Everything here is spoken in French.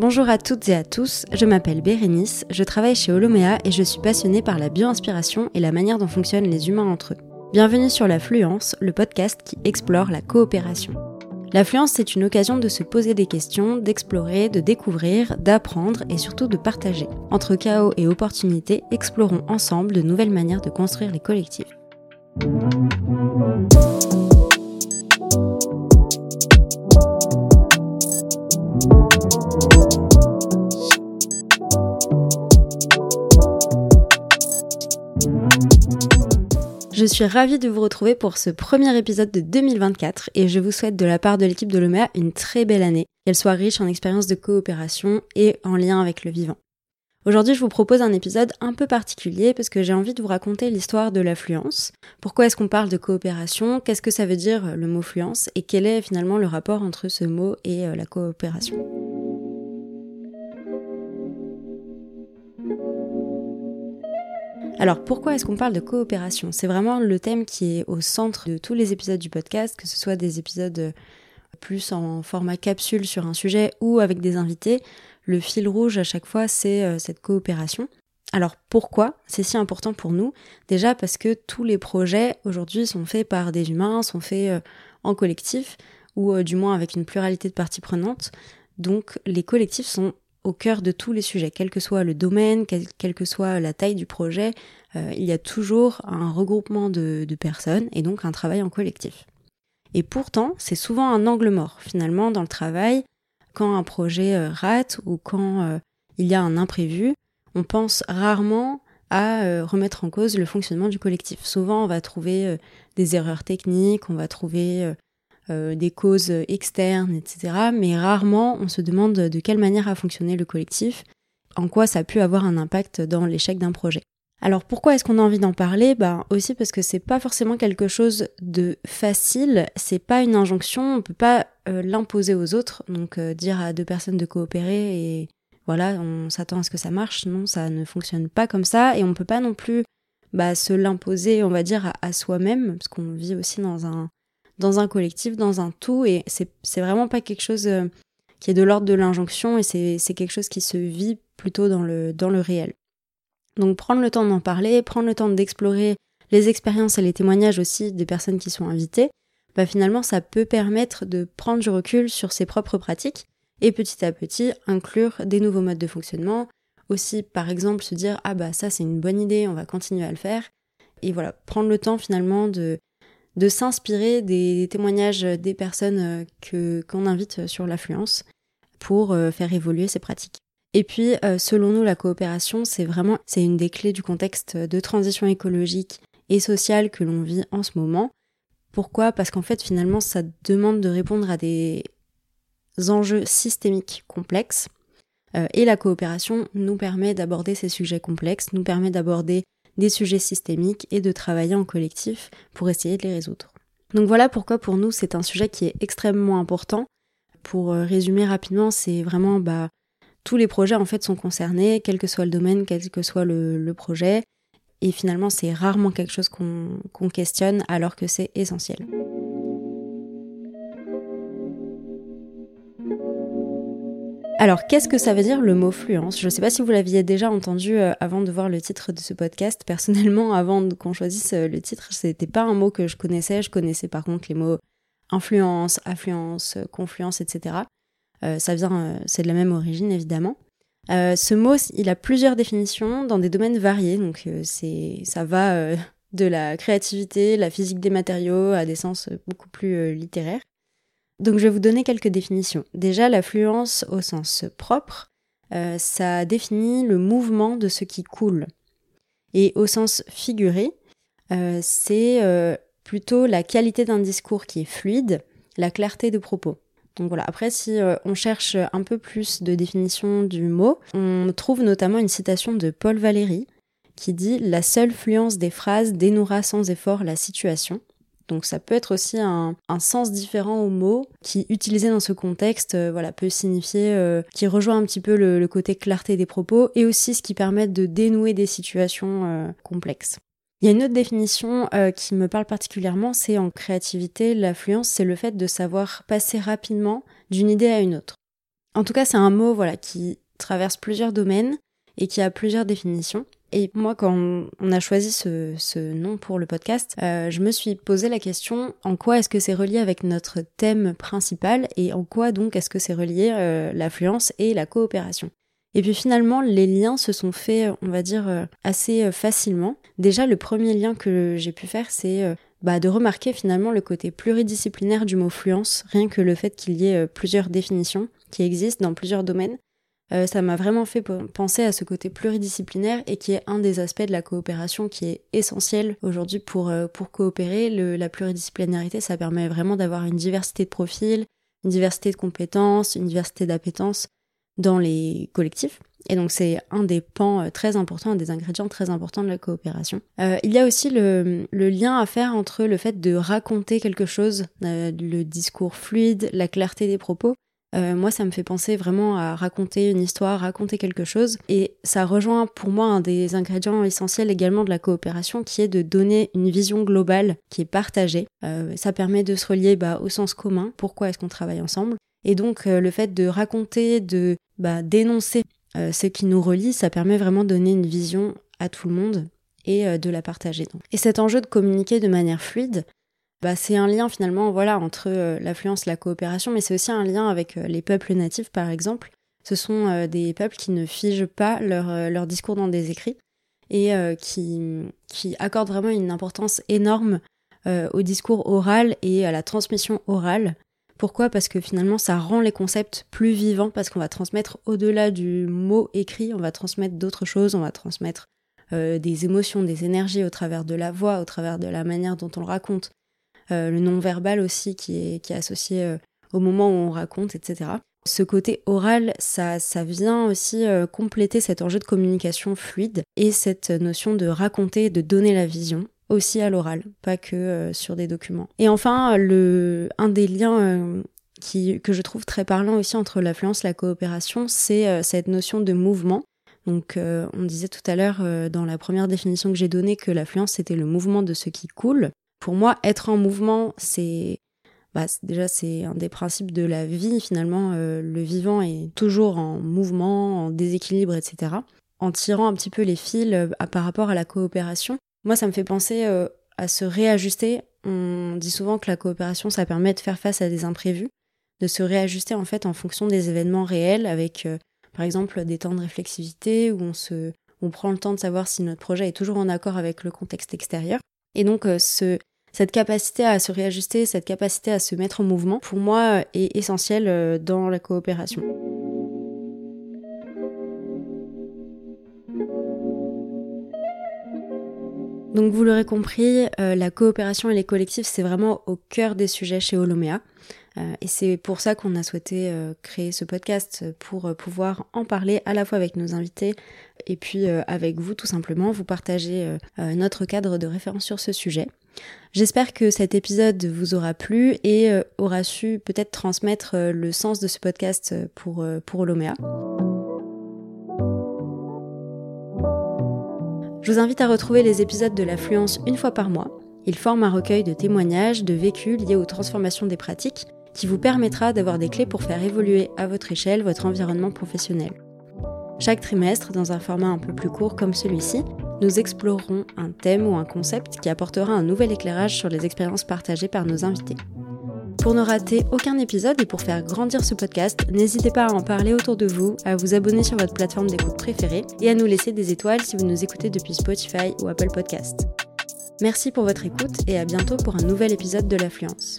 Bonjour à toutes et à tous, je m'appelle Bérénice, je travaille chez Holomea et je suis passionnée par la bio-inspiration et la manière dont fonctionnent les humains entre eux. Bienvenue sur La Fluence, le podcast qui explore la coopération. L'affluence, c'est une occasion de se poser des questions, d'explorer, de découvrir, d'apprendre et surtout de partager. Entre chaos et opportunités, explorons ensemble de nouvelles manières de construire les collectifs. Je suis ravie de vous retrouver pour ce premier épisode de 2024 et je vous souhaite de la part de l'équipe de l'OMEA une très belle année, qu'elle soit riche en expériences de coopération et en lien avec le vivant. Aujourd'hui, je vous propose un épisode un peu particulier parce que j'ai envie de vous raconter l'histoire de l'affluence. Pourquoi est-ce qu'on parle de coopération? Qu'est-ce que ça veut dire le mot fluence? Et quel est finalement le rapport entre ce mot et euh, la coopération? Alors pourquoi est-ce qu'on parle de coopération? C'est vraiment le thème qui est au centre de tous les épisodes du podcast, que ce soit des épisodes euh, plus en format capsule sur un sujet ou avec des invités. Le fil rouge à chaque fois, c'est euh, cette coopération. Alors pourquoi? C'est si important pour nous? Déjà parce que tous les projets aujourd'hui sont faits par des humains, sont faits euh, en collectif, ou du moins avec une pluralité de parties prenantes. Donc les collectifs sont au cœur de tous les sujets, quel que soit le domaine, quelle que soit la taille du projet, euh, il y a toujours un regroupement de, personnes et donc un travail en collectif. Et pourtant, c'est souvent un angle mort finalement dans le travail. Quand un projet euh, rate ou quand euh, il y a un imprévu, on pense rarement à remettre en cause le fonctionnement du collectif. Souvent, on va trouver des erreurs techniques, on va trouver euh, des causes externes, etc. Mais rarement on se demande de quelle manière a fonctionné le collectif, en quoi ça a pu avoir un impact dans l'échec d'un projet. Alors pourquoi est-ce qu'on a envie d'en parler? Ben aussi parce que c'est pas forcément quelque chose de facile, c'est pas une injonction, on peut pas euh, l'imposer aux autres, donc euh, dire à deux personnes de coopérer et voilà, on s'attend à ce que ça marche, non, ça ne fonctionne pas comme ça et on peut pas non plus bah, se l'imposer, on va dire, à soi-même, parce qu'on vit aussi dans un, dans un collectif, dans un tout, et c'est vraiment pas quelque chose euh, qui est de l'ordre de l'injonction, et c'est quelque chose qui se vit plutôt dans le, réel. Donc prendre le temps d'en parler, prendre le temps d'explorer les expériences et les témoignages aussi des personnes qui sont invitées, bah finalement ça peut permettre de prendre du recul sur ses propres pratiques et petit à petit inclure des nouveaux modes de fonctionnement, aussi par exemple se dire ah bah ça c'est une bonne idée, on va continuer à le faire, et voilà, prendre le temps finalement de de s'inspirer des témoignages des personnes euh, qu'on invite sur l'affluence pour euh, faire évoluer ces pratiques. Et puis, euh, selon nous, la coopération, c'est vraiment c'est une des clés du contexte de transition écologique et sociale que l'on vit en ce moment. Pourquoi? Parce qu'en fait, finalement, ça demande de répondre à des enjeux systémiques complexes. et la coopération nous permet d'aborder ces sujets complexes, nous permet d'aborder des sujets systémiques et de travailler en collectif pour essayer de les résoudre. Donc voilà pourquoi pour nous c'est un sujet qui est extrêmement important. Pour euh, résumer rapidement, c'est vraiment bah, tous les projets en fait sont concernés, quel que soit le domaine, quel que soit le, projet. Et finalement, c'est rarement quelque chose qu'on questionne alors que c'est essentiel. Alors, qu'est-ce que ça veut dire le mot fluence? Je ne sais pas si vous l'aviez déjà entendu euh, avant de voir le titre de ce podcast. Personnellement, avant qu'on choisisse euh, le titre, c'était pas un mot que je connaissais. Je connaissais par contre les mots influence, affluence, confluence, etc. Euh, ça vient, c'est de la même origine évidemment. ce mot, il a plusieurs définitions dans des domaines variés. Donc, c'est, ça va de la créativité, la physique des matériaux, à des sens beaucoup plus littéraires. Donc je vais vous donner quelques définitions. Déjà, l'affluence au sens propre, euh, ça définit le mouvement de ce qui coule. Et au sens figuré, euh, c'est euh, plutôt la qualité d'un discours qui est fluide, la clarté de propos. Donc voilà, après si on cherche un peu plus de définition du mot, on trouve notamment une citation de Paul Valéry qui dit La seule fluence des phrases dénouera sans effort la situation. Donc ça peut être aussi un, sens différent au mot qui, utilisé dans ce contexte, euh, voilà, peut signifier, euh, qui rejoint un petit peu le, côté clarté des propos et aussi ce qui permet de dénouer des situations euh, complexes. Il y a une autre définition qui me parle particulièrement, c'est en créativité, l'affluence, c'est le fait de savoir passer rapidement d'une idée à une autre. En tout cas, c'est un mot voilà qui traverse plusieurs domaines et qui a plusieurs définitions. Et moi, quand on a choisi ce, nom pour le podcast, euh, je me suis posé la question en quoi est-ce que c'est relié avec notre thème principal et en quoi donc est-ce que c'est relié euh, l'affluence et la coopération? Et puis finalement, les liens se sont faits, on va dire, euh, assez facilement. Déjà, le premier lien que j'ai pu faire, c'est bah, de remarquer finalement le côté pluridisciplinaire du mot fluence, rien que le fait qu'il y ait plusieurs définitions qui existent dans plusieurs domaines. Euh, ça m'a vraiment fait penser à ce côté pluridisciplinaire et qui est un des aspects de la coopération qui est essentiel aujourd'hui pour, euh, pour coopérer. la pluridisciplinarité, ça permet vraiment d'avoir une diversité de profils, une diversité de compétences, une diversité d'appétences dans les collectifs. Et donc c'est un des pans euh, très importants, un des ingrédients très importants de la coopération. il y a aussi le, le, lien à faire entre le fait de raconter quelque chose, le discours fluide, la clarté des propos, euh, moi, ça me fait penser vraiment à raconter une histoire, raconter quelque chose. Et ça rejoint pour moi un des ingrédients essentiels également de la coopération, qui est de donner une vision globale qui est partagée. Euh, ça permet de se relier bah, au sens commun. Pourquoi est-ce qu'on travaille ensemble? Et donc, euh, le fait de raconter, de bah, dénoncer ce qui nous relie, ça permet vraiment de donner une vision à tout le monde et de la partager. Et cet enjeu de communiquer de manière fluide, bah, c'est un lien finalement voilà entre euh, l'affluence, la coopération, mais c'est aussi un lien avec euh, les peuples natifs par exemple. Ce sont euh, des peuples qui ne figent pas leur, discours dans des écrits et qui, accordent vraiment une importance énorme au discours oral et à la transmission orale. Pourquoi? Parce que finalement ça rend les concepts plus vivants parce qu'on va transmettre au-delà du mot écrit, on va transmettre d'autres choses, on va transmettre des émotions, des énergies au travers de la voix, au travers de la manière dont on le raconte, le non-verbal aussi qui est, qui est associé euh, au moment où on raconte, etc. Ce côté oral, ça, ça vient aussi euh, compléter cet enjeu de communication fluide et cette notion de raconter, de donner la vision aussi à l'oral, pas que sur des documents. Et enfin, le, un des liens qui, que je trouve très parlant aussi entre l'affluence et la coopération, c'est cette notion de mouvement. Donc, on disait tout à l'heure dans la première définition que j'ai donnée que l'affluence c'était le mouvement de ce qui coule. Pour moi, être en mouvement, c'est bah, déjà c'est un des principes de la vie finalement. Euh, le vivant est toujours en mouvement, en déséquilibre, etc. En tirant un petit peu les fils euh, par rapport à la coopération, moi ça me fait penser euh, à se réajuster. On dit souvent que la coopération ça permet de faire face à des imprévus, de se réajuster en fait en fonction des événements réels, avec par exemple des temps de réflexivité où on se on prend le temps de savoir si notre projet est toujours en accord avec le contexte extérieur. Et donc ce, cette capacité à se réajuster, cette capacité à se mettre en mouvement, pour moi, est essentielle euh, dans la coopération. Donc vous l'aurez compris, euh, la coopération et les collectifs, c'est vraiment au cœur des sujets chez Holomea. Euh, et c'est pour ça qu'on a souhaité créer ce podcast, pour pouvoir en parler à la fois avec nos invités et puis avec vous tout simplement, vous partager notre cadre de référence sur ce sujet. J'espère que cet épisode vous aura plu et euh, aura su peut-être transmettre euh, le sens de ce podcast euh, pour, pour. Je vous invite à retrouver les épisodes de l'affluence une fois par mois. Ils forment un recueil de témoignages, de vécus liés aux transformations des pratiques qui vous permettra d'avoir des clés pour faire évoluer à votre échelle votre environnement professionnel. Chaque trimestre, dans un format un peu plus court comme celui-ci, nous explorerons un thème ou un concept qui apportera un nouvel éclairage sur les expériences partagées par nos invités. Pour ne rater aucun épisode et pour faire grandir ce podcast, n'hésitez pas à en parler autour de vous, à vous abonner sur votre plateforme d'écoute préférée et à nous laisser des étoiles si vous nous écoutez depuis Spotify ou Apple Podcast. Merci pour votre écoute et à bientôt pour un nouvel épisode de l'Affluence.